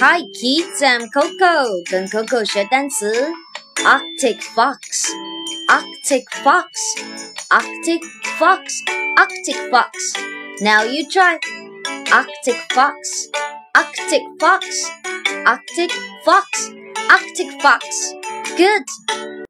Hi kids, I'm Coco，跟 Coco 学单词。Arctic fox, Arctic fox, Arctic fox, Arctic fox. Now you try. Arctic fox, Arctic fox, Arctic fox, Arctic fox. Good.